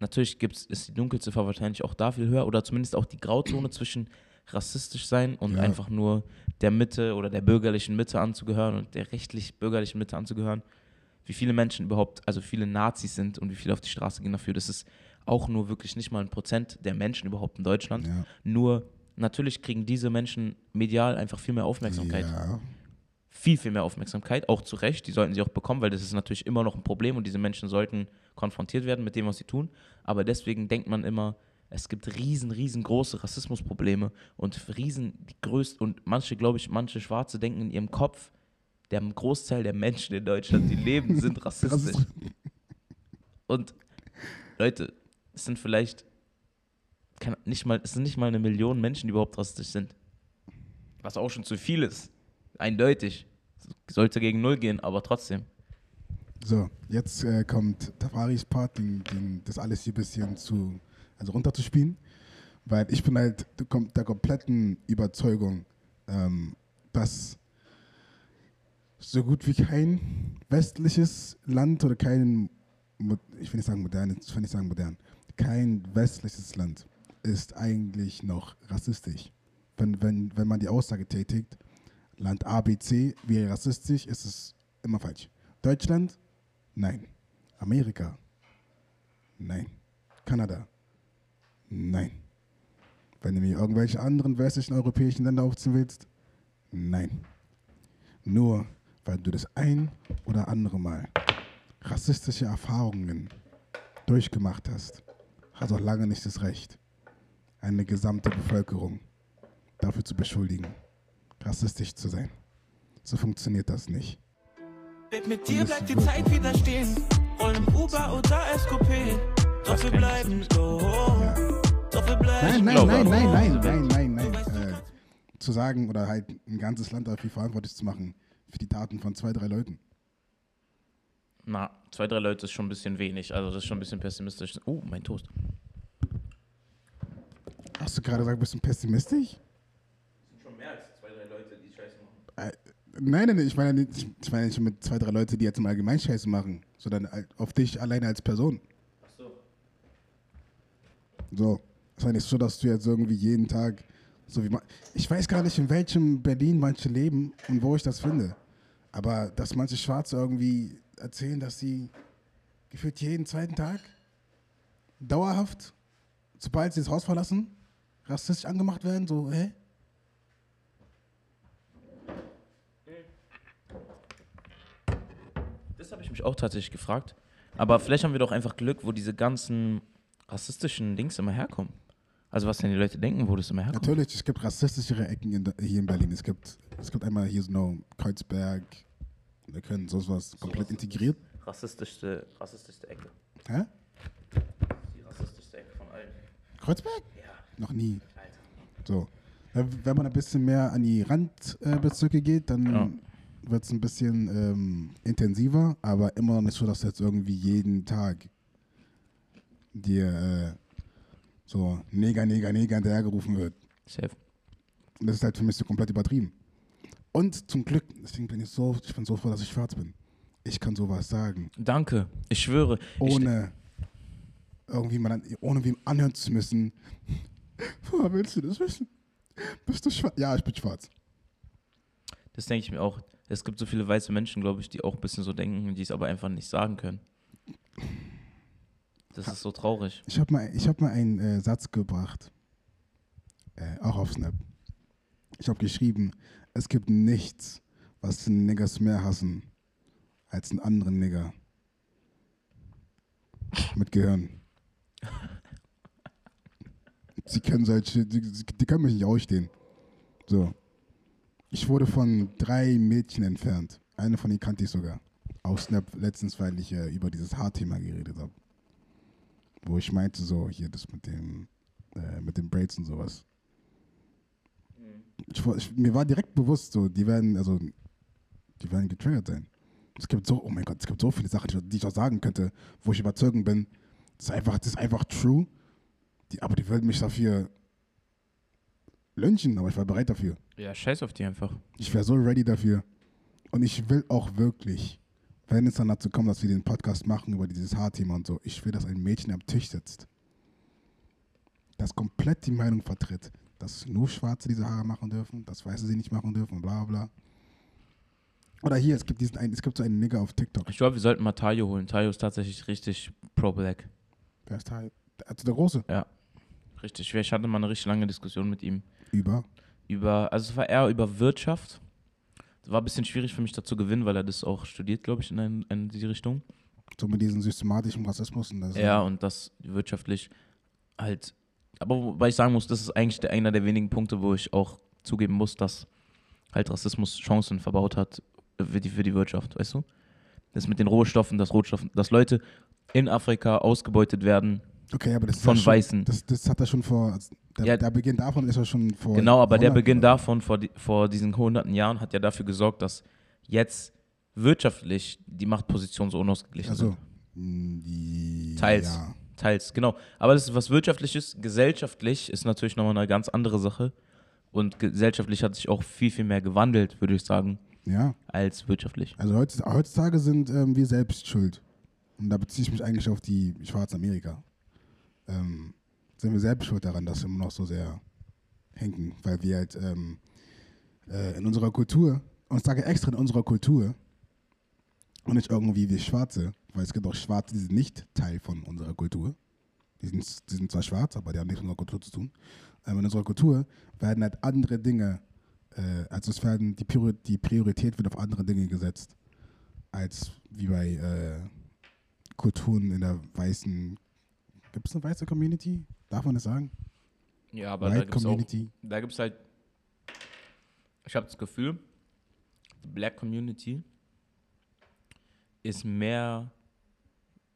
Natürlich gibt's, ist die Dunkelziffer wahrscheinlich auch da viel höher oder zumindest auch die Grauzone zwischen rassistisch sein und Ja. einfach nur der Mitte oder der bürgerlichen Mitte anzugehören und der rechtlich-bürgerlichen Mitte anzugehören. Wie viele Menschen überhaupt, also viele Nazis sind und wie viele auf die Straße gehen dafür. Das ist auch nur wirklich nicht mal ein Prozent der Menschen überhaupt in Deutschland. Ja. Nur natürlich kriegen diese Menschen medial einfach viel mehr Aufmerksamkeit. Ja. Viel, viel mehr Aufmerksamkeit, auch zu Recht. Die sollten sie auch bekommen, weil das ist natürlich immer noch ein Problem und diese Menschen sollten konfrontiert werden mit dem, was sie tun. Aber deswegen denkt man immer, es gibt riesen, riesengroße Rassismusprobleme und riesen, die größten, und manche, glaube ich, manche Schwarze denken in ihrem Kopf, der Großteil der Menschen in Deutschland, die leben, sind rassistisch. Rassist- Und Leute, es sind vielleicht kann, nicht mal, es sind nicht mal eine Million Menschen, die überhaupt rassistisch sind. Was auch schon zu viel ist. Eindeutig. Sollte gegen Null gehen, aber trotzdem. So, jetzt äh, kommt Tafaris Part, den, den, das alles hier ein bisschen zu, also runterzuspielen. Weil ich bin halt der kom- der kompletten Überzeugung, ähm, dass so gut wie kein westliches Land oder kein, ich will nicht sagen modern, ich will nicht sagen modern, kein westliches Land ist eigentlich noch rassistisch. Wenn, wenn, wenn man die Aussage tätigt, Land A, B, C wäre rassistisch, ist es immer falsch. Deutschland? Nein. Amerika? Nein. Kanada? Nein. Wenn du mir irgendwelche anderen westlichen europäischen Länder aufziehen willst? Nein. Nur weil du das ein oder andere Mal rassistische Erfahrungen durchgemacht hast, hast auch lange nicht das Recht, eine gesamte Bevölkerung dafür zu beschuldigen, rassistisch zu sein. So funktioniert das nicht. Mit dir bleibt die Zeit wieder stehen. Rollen im Uber oder SQP. Doch wir bleiben. Ja. Doch wir Nein, bleiben nein, nein, nein, nein, diese nein, nein, nein. Äh, zu sagen oder halt ein ganzes Land dafür verantwortlich zu machen für die Taten von zwei, drei Leuten. Na, zwei, drei Leute ist schon ein bisschen wenig. Also das ist schon ein bisschen pessimistisch. Oh, mein Toast. Hast du gerade gesagt, bist du pessimistisch? sind schon mehr als zwei, drei Leute, die Scheiße machen. Äh, nein, nein, nein, ich meine nicht, ich meine nicht mit zwei, drei Leute, die jetzt im Allgemeinen Scheiße machen, sondern auf dich alleine als Person. Ach so. So. Es war nicht so, dass du jetzt irgendwie jeden Tag, so wie man, ich weiß gar nicht, in welchem Berlin manche leben und wo ich das finde. Aber dass manche Schwarze irgendwie erzählen, dass sie gefühlt jeden zweiten Tag dauerhaft, sobald sie das Haus verlassen, rassistisch angemacht werden, so, hä? Das habe ich mich auch tatsächlich gefragt. Aber vielleicht haben wir doch einfach Glück, wo diese ganzen rassistischen Dings immer herkommen. Also was denn die Leute denken, wo das immer herkommt. Natürlich, es gibt rassistischere Ecken in, hier in Berlin. Es gibt, es gibt einmal hier so Kreuzberg, wir können so was komplett was- integriert. Rassistischste, rassistischste Ecke. Hä? Die rassistischste Ecke von allen. Kreuzberg? Ja, Noch nie. Alter. So. Äh, Wenn man ein bisschen mehr an die Randbezirke geht, dann Ja. wird es ein bisschen ähm, intensiver, aber immer noch nicht so, dass jetzt irgendwie jeden Tag dir äh, so Neger, Neger, Neger hinterhergerufen wird. Safe. Und das ist halt für mich so komplett übertrieben. Und zum Glück, deswegen bin ich so, ich bin so froh, dass ich schwarz bin. Ich kann sowas sagen, Danke. Ich schwöre. Ich, ohne irgendwie mal ohne wem anhören zu müssen. Woher willst du das wissen? Bist du schwarz? Ja, ich bin schwarz. das denke ich mir auch. Es gibt so viele weiße Menschen, glaube ich, die auch ein bisschen so denken, die es aber einfach nicht sagen können. Das ist so traurig. Ich habe mal, ich hab mal einen äh, Satz gebracht, äh, auch auf Snap. Ich habe geschrieben, es gibt nichts, was Niggers mehr hassen als einen anderen Nigger. Mit Gehirn. Sie können solche, die, die können mich nicht ausstehen. So. Ich wurde von drei Mädchen entfernt. Eine von ihnen kannte ich sogar. Auf Snap letztens, weil ich äh, über dieses Haarthema geredet habe. Wo ich meinte, so, hier das mit dem, äh, mit den Braids und sowas. Ich, ich, mir war direkt bewusst, so, die werden, also, die werden getriggert sein. Es gibt so, oh mein Gott, es gibt so viele Sachen, die, die ich auch sagen könnte, wo ich überzeugt bin. Das ist einfach, das ist einfach true. Die, aber die würden mich dafür lynchen, aber ich war bereit dafür. Ja, scheiß auf die einfach. Ich wäre so ready dafür. Und ich will auch wirklich, wenn es dann dazu kommt, dass wir den Podcast machen über dieses Haarthema und so, ich will, dass ein Mädchen am Tisch sitzt, das komplett die Meinung vertritt, dass nur Schwarze diese Haare machen dürfen, dass Weiße sie nicht machen dürfen, bla bla. Oder hier, es gibt diesen einen, es gibt so einen Nigger auf TikTok. Ich glaube, wir sollten mal Tayo holen. Tayo ist tatsächlich richtig pro-black. Wer ist Teil? Also der Große. Ja. Richtig. Ich hatte mal eine richtig lange Diskussion mit ihm Über. über, also es war eher über Wirtschaft. Das war ein bisschen schwierig für mich dazu gewinnen, weil er das auch studiert, glaube ich, in, ein, in die Richtung. So mit diesem systematischen Rassismus. Und das Ja, und das wirtschaftlich halt. Aber wobei ich sagen muss, das ist eigentlich der, einer der wenigen Punkte, wo ich auch zugeben muss, dass halt Rassismus Chancen verbaut hat für die, für die Wirtschaft, weißt du? Das mit den Rohstoffen, dass Rohstoffen, dass Leute in Afrika ausgebeutet werden. Okay, aber das ist Von ja schon, Weißen. Das, das hat er schon vor. Der, Ja. der Beginn davon ist ja schon vor. Genau, aber der Beginn oder? davon vor, die, vor diesen hunderten Jahren hat ja dafür gesorgt, dass jetzt wirtschaftlich die Machtpositionen so unausgeglichen Also, sind. mh, die, Teils. Ja. Teils, genau. Aber das ist was Wirtschaftliches. Gesellschaftlich ist natürlich nochmal eine ganz andere Sache. Und gesellschaftlich hat sich auch viel, viel mehr gewandelt, würde ich sagen, ja, als wirtschaftlich. also heutzutage, sind ähm, wir selbst schuld. Und da beziehe ich mich eigentlich auf die Schwarze Amerika. Ähm, sind wir selbst schuld daran, dass wir immer noch so sehr hinken, weil wir halt ähm, äh, in unserer Kultur, und ich sage extra in unserer Kultur, und nicht irgendwie wie Schwarze, weil es gibt auch Schwarze, die sind nicht Teil von unserer Kultur. Die sind, die sind zwar schwarz, aber die haben nichts mit unserer Kultur zu tun. Ähm, in unserer Kultur werden halt andere Dinge, äh, also es werden, die, Priori die Priorität wird auf andere Dinge gesetzt, als wie bei äh, Kulturen in der weißen, gibt es eine weiße Community? Darf man das sagen? Ja, aber da White gibt es auch, Community. da gibt's halt, ich habe das Gefühl, die Black Community ist mehr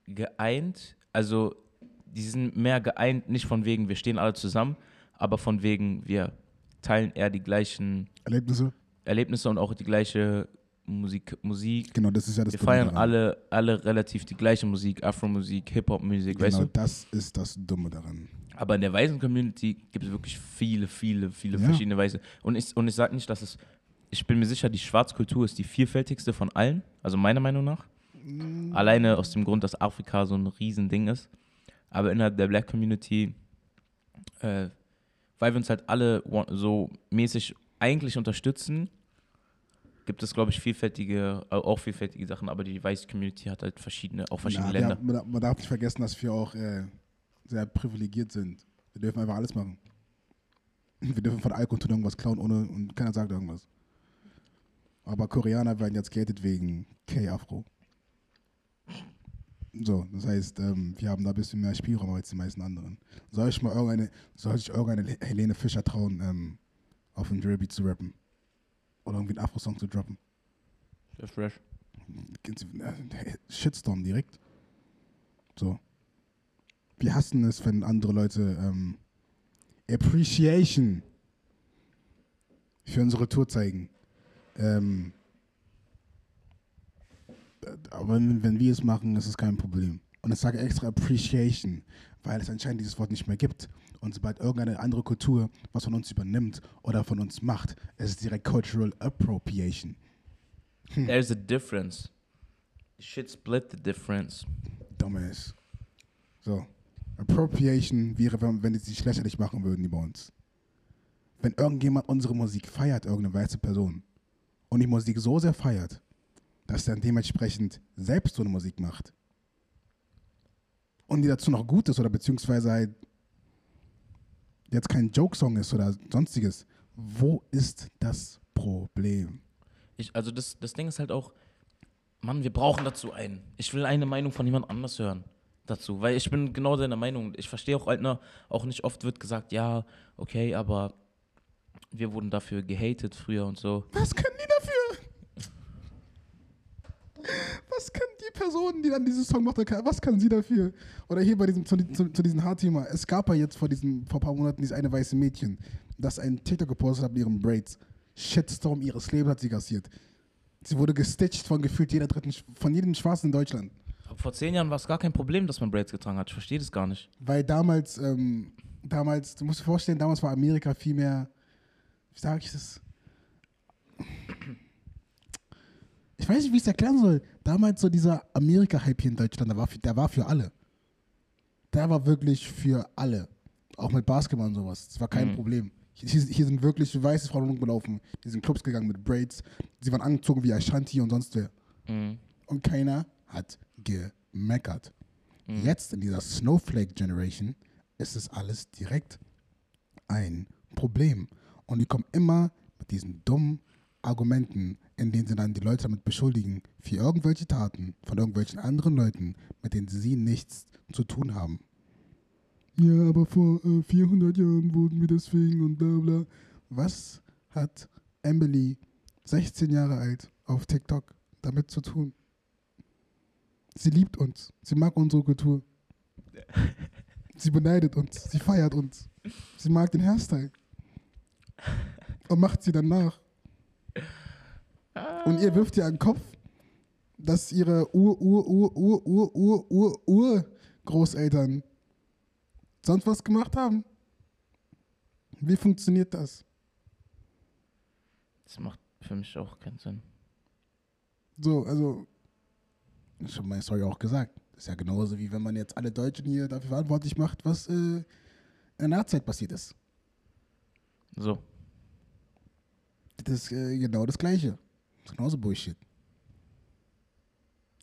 geeint, also die sind mehr geeint, nicht von wegen, wir stehen alle zusammen, aber von wegen, wir teilen eher die gleichen Erlebnisse? Erlebnisse und auch die gleiche Musik. Musik. Genau, das ist ja das Wir Dumme feiern daran. alle, alle relativ die gleiche Musik, Afro-Musik, Hip-Hop-Musik, weißt Genau, du? das ist das Dumme daran. Aber in der weißen Community gibt es wirklich viele, viele, viele Ja. verschiedene Weiße. Und ich, und ich sage nicht, dass es. Ich bin mir sicher, die Schwarzkultur ist die vielfältigste von allen. Also meiner Meinung nach. Alleine aus dem Grund, dass Afrika so ein Riesending ist. Aber innerhalb der Black Community, äh, weil wir uns halt alle so mäßig eigentlich unterstützen, gibt es, glaube ich, vielfältige, auch vielfältige Sachen. Aber die weiße Community hat halt verschiedene, auch verschiedene Na, Länder. haben- man, darf- man darf nicht vergessen, dass wir auch äh, sehr privilegiert sind. Wir dürfen einfach alles machen. Wir dürfen von Alkohol irgendwas klauen ohne und keiner sagt irgendwas. Aber Koreaner werden jetzt gated wegen K-Afro. So, das heißt, ähm, wir haben da ein bisschen mehr Spielraum als die meisten anderen. Soll ich mal irgendeine, soll ich irgendeine Helene Fischer trauen, ähm, auf dem Drillbeat zu rappen? Oder irgendwie einen Afro-Song zu droppen? Sehr fresh. äh, Shitstorm direkt. So. Wir hassen es, wenn andere Leute ähm, Appreciation für unsere Tour zeigen. Ähm, äh, aber wenn, wir es machen, ist es kein Problem. Und ich sage extra Appreciation, weil es anscheinend dieses Wort nicht mehr gibt. Und sobald irgendeine andere Kultur was von uns übernimmt oder von uns macht, ist es direkt Cultural Appropriation. There's a difference. Shit split the difference. Dumbass. So. Appropriation wäre, wenn, wenn die sich lächerlich machen würden über uns. Wenn irgendjemand unsere Musik feiert, irgendeine weiße Person, und die Musik so sehr feiert, dass er dann dementsprechend selbst so eine Musik macht, und die dazu noch gut ist oder beziehungsweise halt jetzt kein Joke-Song ist oder sonstiges, Wo ist das Problem? Ich, also das, das Ding ist halt auch, Mann, wir brauchen dazu einen. Ich will eine Meinung von jemand anders hören dazu, weil ich bin genau deiner Meinung. Ich verstehe auch ne, auch nicht oft wird gesagt, ja, okay, aber wir wurden dafür gehatet früher und so. Was können die dafür? Was können die Personen, die dann diesen Song machen, was kann sie dafür? Oder hier bei diesem, zu, zu, zu diesem Haarthema. Es gab ja jetzt vor, diesem, vor ein paar Monaten dieses eine weiße Mädchen, das ein TikTok gepostet hat mit ihren Braids. Shitstorm ihres Lebens hat sie kassiert. Sie wurde gestitcht von gefühlt jeder dritten, von jedem Schwarzen in Deutschland. Aber vor zehn Jahren war es gar kein Problem, dass man Braids getragen hat. Ich verstehe das gar nicht. Weil damals, ähm, damals, du musst dir vorstellen, damals war Amerika viel mehr, wie sage ich das? Ich weiß nicht, wie ich es erklären soll. Damals so dieser Amerika-Hype hier in Deutschland, der war, für, der war für alle. Der war wirklich für alle. Auch mit Basketball und sowas. Das war kein Mhm. Problem. Hier, hier sind wirklich weiße Frauen rumgelaufen. Die sind in Clubs gegangen mit Braids. Sie waren angezogen wie Ashanti und sonst wer. Mhm. Und keiner hat gemeckert. Mhm. Jetzt in dieser Snowflake Generation ist es alles direkt ein Problem. Und die kommen immer mit diesen dummen Argumenten, in denen sie dann die Leute damit beschuldigen, für irgendwelche Taten von irgendwelchen anderen Leuten, mit denen sie nichts zu tun haben. Ja, aber vor äh, 400 Jahren wurden wir deswegen und bla bla. Was hat Emily, 16 Jahre alt, auf TikTok damit zu tun? Sie liebt uns. Sie mag unsere Kultur. Sie beneidet uns. Sie feiert uns. Sie mag den Hairstyle. Und macht sie dann nach. Und ihr wirft ihr an den Kopf, dass ihre Ur, Ur, Ur, Ur, Ur, Ur, Ur, Ur Großeltern sonst was gemacht haben. Wie funktioniert das? Das macht für mich auch keinen Sinn. So, also, ich habe meine Story auch gesagt. Das ist ja genauso wie wenn man jetzt alle Deutschen hier dafür verantwortlich macht, was äh, in der Nachzeit passiert ist. So. Das ist äh, genau das Gleiche. Das ist genauso Bullshit.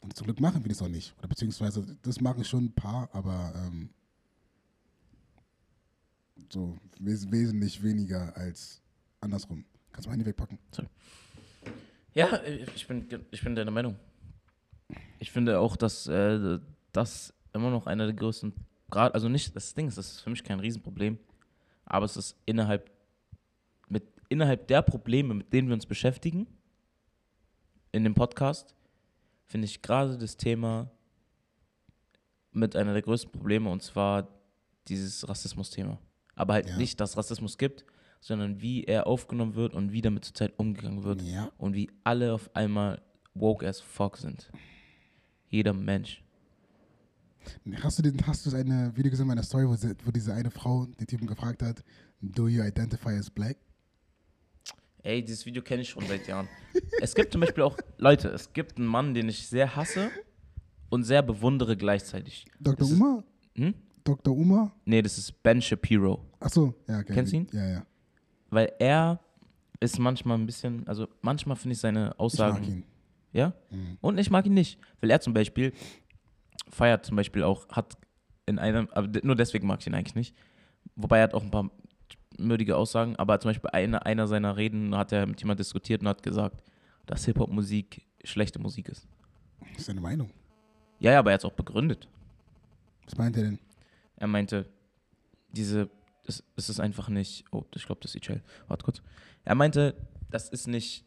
Und zum Glück machen wir das auch nicht. Oder beziehungsweise, das machen schon ein paar, aber ähm, so wes wesentlich weniger als andersrum. Kannst du Handy wegpacken? Ja, äh, ich bin, ich bin deiner Meinung. Ich finde auch, dass äh, das immer noch einer der größten, Grad, also nicht, das Ding ist, das ist für mich kein Riesenproblem, aber es ist innerhalb, mit, innerhalb der Probleme, mit denen wir uns beschäftigen, in dem Podcast, finde ich gerade das Thema mit einer der größten Probleme und zwar dieses Rassismus-Thema. Aber halt Ja. nicht, dass Rassismus gibt, sondern wie er aufgenommen wird und wie damit zurzeit umgegangen wird Ja. und wie alle auf einmal woke as fuck sind. Jeder Mensch. Hast du, den, hast du eine Video gesehen, meine Story, wo, sie, wo diese eine Frau den Typen gefragt hat, do you identify as black? Ey, dieses Video kenne ich schon seit Jahren. es gibt zum Beispiel auch, Leute, es gibt einen Mann, den ich sehr hasse und sehr bewundere gleichzeitig. Dr. Das ist- Umar? Hm? Dr. Umar? Nee, das ist Ben Shapiro. Achso, ja, okay. Kennst du ihn? Ja, ja. Weil er ist manchmal ein bisschen, also manchmal finde ich seine Ich Aussagen. mag ihn. Ja? Mhm. Und ich mag ihn nicht. Weil er zum Beispiel feiert zum Beispiel auch, hat in einem, aber nur deswegen mag ich ihn eigentlich nicht. Wobei er hat auch ein paar mürdige Aussagen, aber zum Beispiel eine, einer seiner Reden hat er mit jemand diskutiert und hat gesagt, dass Hip-Hop-Musik schlechte Musik ist. Das ist seine Meinung. Ja, ja, aber er hat es auch begründet. Was meint er denn? Er meinte, diese, es, es ist einfach nicht, oh, ich glaube, das ist Ichel. Warte kurz. Er meinte, das ist nicht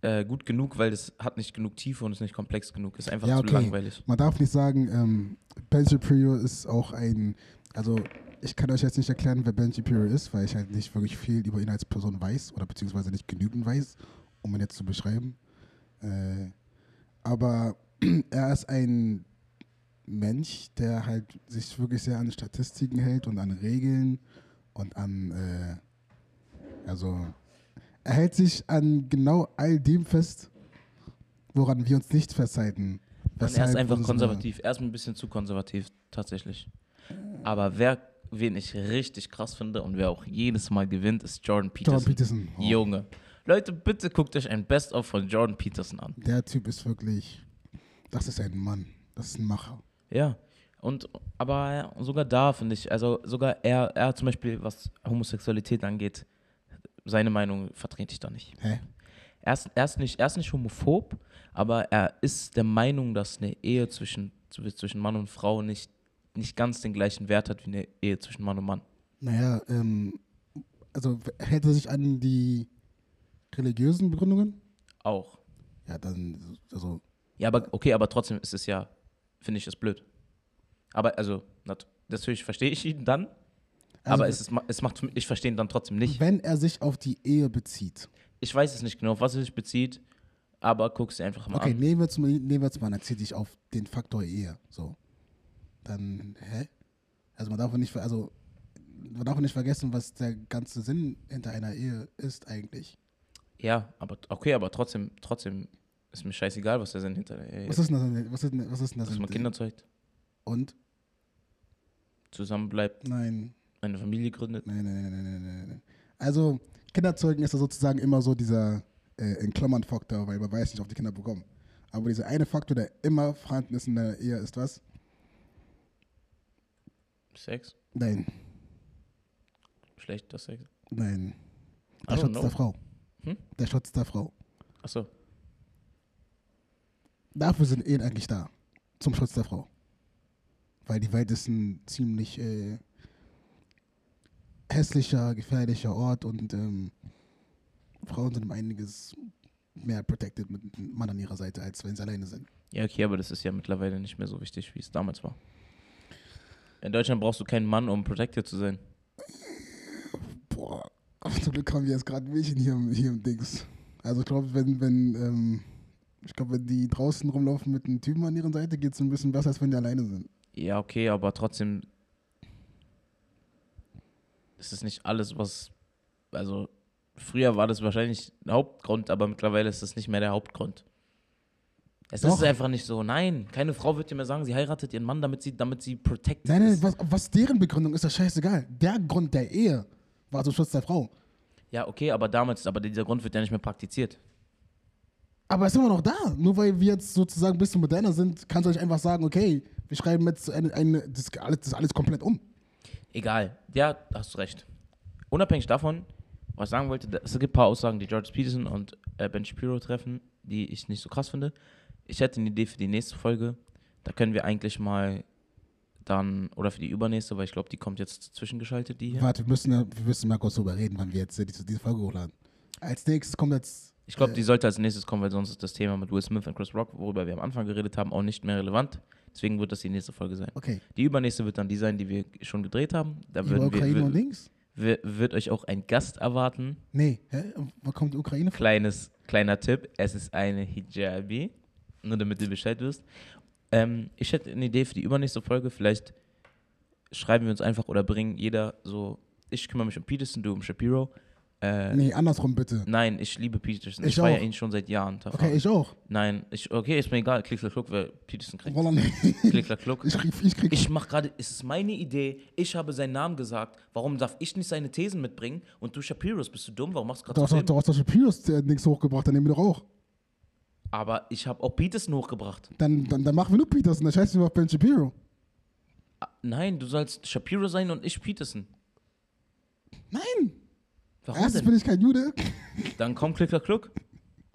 äh, gut genug, weil es hat nicht genug Tiefe und ist nicht komplex genug. Ist einfach Ja, zu okay. langweilig. Man darf nicht sagen, ähm, Ben Shapiro ist auch ein, also ich kann euch jetzt nicht erklären, wer Ben Shapiro ist, weil ich halt nicht wirklich viel über ihn als Person weiß oder beziehungsweise nicht genügend weiß, um ihn jetzt zu beschreiben. Äh, aber er ist ein Mensch, der halt sich wirklich sehr an Statistiken hält und an Regeln und an, äh, also er hält sich an genau all dem fest, woran wir uns nicht festhalten. Und er ist einfach konservativ. Er ist ein bisschen zu konservativ, tatsächlich. Aber wer, wen ich richtig krass finde und wer auch jedes Mal gewinnt, ist Jordan Peterson. Jordan Peterson. Oh, Junge. Leute, bitte guckt euch ein Best-of von Jordan Peterson an. Der Typ ist wirklich, das ist ein Mann. Das ist ein Macher. Ja. Und, aber sogar da finde ich, also sogar er, er zum Beispiel, was Homosexualität angeht, seine Meinung vertrete ich da nicht. Hä? Er ist, er, ist nicht, er ist nicht homophob, aber er ist der Meinung, dass eine Ehe zwischen, zwischen Mann und Frau nicht, nicht ganz den gleichen Wert hat wie eine Ehe zwischen Mann und Mann. Naja, ähm, also hält er sich an die religiösen Begründungen? Auch. Ja, dann, also, Ja, aber okay, aber trotzdem ist es ja, finde ich es blöd. Aber also, nat- natürlich verstehe ich ihn dann, Also- aber es, ist, es macht, ich verstehe ihn dann trotzdem nicht. wenn er sich auf die Ehe bezieht. Ich weiß es nicht genau, auf was er sich bezieht, aber guck sie einfach mal Okay, an. nehmen wir jetzt mal, nehmen wir jetzt mal, er zieht sich auf den Faktor Ehe. So. Dann, hä? Also man darf nicht, also man darf nicht vergessen, was der ganze Sinn hinter einer Ehe ist eigentlich. Ja, aber okay, aber trotzdem, trotzdem ist mir scheißegal, was der Sinn hinter der Ehe Was ist denn das? Was ist, denn- was ist denn das? Dass man Kinder zeugt, Und? zusammen bleibt, Nein. eine Familie gründet. Nein, nein, nein, nein, nein, nein, nein. Also, Kinderzeugen ist ja sozusagen immer so dieser äh, in Klammern Faktor, weil man weiß nicht, ob die Kinder bekommen. Aber dieser eine Faktor, der immer vorhanden ist in der Ehe, ist was? Sex, Nein, schlechter Sex. nein. Der Schutz know. der Frau. Hm? Der Schutz der Frau. Achso, Dafür sind Ehen eigentlich da. Zum Schutz der Frau. Weil die Welt ist ein ziemlich äh, hässlicher, gefährlicher Ort und ähm, Frauen sind um einiges mehr protected mit einem Mann an ihrer Seite, als wenn sie alleine sind. ja, okay, aber das ist ja mittlerweile nicht mehr so wichtig, wie es damals war. In Deutschland brauchst du keinen Mann, um protected zu sein. Boah, zum Glück haben wir jetzt gerade ein Mädchen hier, im- hier im Dings. Also ich glaube, wenn, wenn, ähm, ich glaube, wenn die draußen rumlaufen mit einem Typen an ihrer Seite, geht es ein bisschen besser, als wenn die alleine sind. Ja, okay, aber trotzdem ist es nicht alles, was. Also, früher war das wahrscheinlich der Hauptgrund, aber mittlerweile ist das nicht mehr der Hauptgrund. Es Doch. ist einfach nicht so. Nein, keine Frau wird dir mehr sagen, sie heiratet ihren Mann, damit sie, damit sie protected Nein, nein, ist. was, was deren Begründung ist, das scheißegal. Der Grund der Ehe war zum Schutz der Frau. Ja, okay, aber damals, aber dieser Grund wird ja nicht mehr praktiziert. Aber es ist immer noch da. Nur weil wir jetzt sozusagen ein bisschen moderner sind, kannst du euch einfach sagen, okay, wir schreiben jetzt eine, eine, das, alles, das alles komplett um. Egal. Ja, hast du recht. Unabhängig davon, was ich sagen wollte, es gibt ein paar Aussagen, die George Peterson und äh, Ben Shapiro treffen, die ich nicht so krass finde. Ich hätte eine Idee für die nächste Folge. Da können wir eigentlich mal dann, oder für die übernächste, weil ich glaube, die kommt jetzt zwischengeschaltet, die hier. Warte, wir müssen, wir müssen mal kurz drüber reden, wann wir jetzt äh, diese, diese Folge hochladen. Als nächstes kommt jetzt. Ich glaube, äh, die sollte als nächstes kommen, weil sonst ist das Thema mit Will Smith und Chris Rock, worüber wir am Anfang geredet haben, auch nicht mehr relevant. Deswegen wird das die nächste Folge sein. Okay. Die übernächste wird dann die sein, die wir schon gedreht haben. Da Über würden wir, Ukraine und wir, Dings? wir, wird euch auch ein Gast erwarten. Nee. Hä? Wo kommt die Ukraine von? Kleines, kleiner Tipp, es ist eine Hijabi, nur damit du Bescheid wirst. Ähm, ich hätte eine Idee für die übernächste Folge, vielleicht schreiben wir uns einfach oder bringen jeder so, ich kümmere mich um Peterson, du um Shapiro. Äh, Nee, andersrum bitte. Nein, ich liebe Peterson, ich, Ich feiere ihn schon seit Jahren. Okay, ich auch. Nein, ich, okay, ist mir egal, klick, klick, klick, wer Peterson kriegt. Roller, nee. Klick, klick, klick. Ich krieg, ich krieg Ich mache gerade, es ist meine Idee, ich habe seinen Namen gesagt, warum darf ich nicht seine Thesen mitbringen und du Shapiros, bist du dumm, warum machst du gerade so du hast doch Shapiros äh, Dings hochgebracht, dann nehmen wir doch auch. Aber ich habe auch Peterson hochgebracht. Dann, dann, dann machen wir nur Peterson, dann scheiß du auf Ben Shapiro. Ah, Nein, du sollst Shapiro sein und ich Peterson. Nein! Warum Erstens denn? bin ich kein Jude. Dann komm, klick, klick, klick.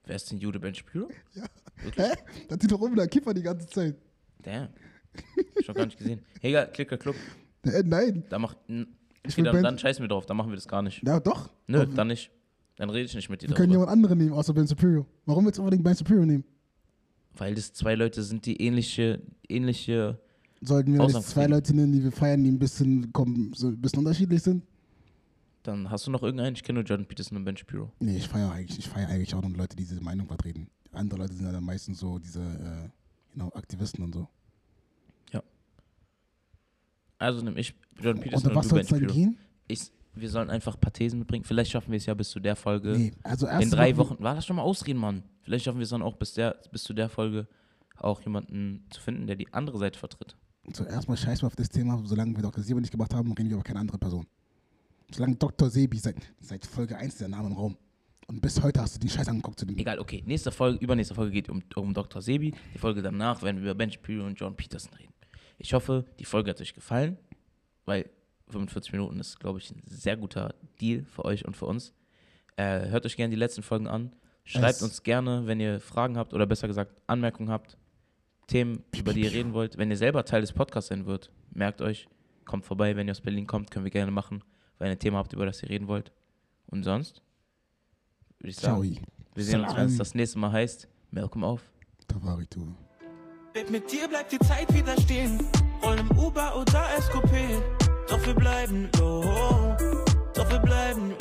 Wer ist denn Jude Ben Shapiro? Ja. Wirklich? Hä? Da zieht doch rum mit der Kiffer die ganze Zeit. Damn. Schon gar nicht gesehen. Hey, egal, klick, klick, klick. Äh, nein. Da mach, n- Ich okay, will dann, Ben- dann scheißen wir drauf, dann machen wir das gar nicht. Ja, doch. Nö, dann nicht. Dann rede ich nicht mit dir Wir können jemand anderen nehmen, außer Ben Shapiro. Warum willst du unbedingt Ben Shapiro nehmen? Weil das zwei Leute sind, die ähnliche, ähnliche Sollten wir nicht zwei kriegen. Leute nehmen, die wir feiern, die ein bisschen, kommen, so ein bisschen unterschiedlich sind? Dann hast du noch irgendeinen? Ich kenne nur Jordan Peterson und Ben Shapiro. Nee, ich feiere eigentlich, ich feiere eigentlich auch nur Leute, die diese Meinung vertreten. Andere Leute sind ja dann meistens so diese, äh, genau, Aktivisten und so. Also nehme ich Jordan Peterson Unter und, was du soll Ben es dann Shapiro. gehen? Ich, wir sollen einfach ein paar Thesen mitbringen. Vielleicht schaffen wir es ja bis zu der Folge. Nee, also erst In drei Wochen. War das schon mal ausreden, Mann? Vielleicht schaffen wir es dann auch bis, der, bis zu der Folge auch jemanden zu finden, der die andere Seite vertritt. Zuerst mal scheiß mal auf das Thema, solange wir Dr. Sebi nicht gemacht haben, reden wir über keine andere Person. Solange Dr. Sebi seit, seit Folge 1 der Name im Raum. Und bis heute hast du den Scheiß angeguckt zu dem. Egal, okay. Nächste Folge, übernächste Folge geht um, um Dr. Sebi. Die Folge danach werden wir über Ben Shapiro und John Peterson reden. Ich hoffe, die Folge hat euch gefallen, weil 45 Minuten ist, glaube ich, ein sehr guter Deal für euch und für uns. Äh, hört euch gerne die letzten Folgen an. Schreibt Es- uns gerne, wenn ihr Fragen habt oder besser gesagt Anmerkungen habt, Themen, über die ihr reden wollt. Wenn ihr selber Teil des Podcasts sein wollt, merkt euch, kommt vorbei, wenn ihr aus Berlin kommt, können wir gerne machen, wenn ihr ein Thema habt, über das ihr reden wollt. Und sonst würde ich Ciao. sagen, wir sehen uns, wenn es das nächste Mal heißt. Malcolm auf. Tavaritu. Babe, mit dir bleibt die Zeit wieder stehen. Rollen im Uber oder SQP. Doch wir bleiben low. Doch wir bleiben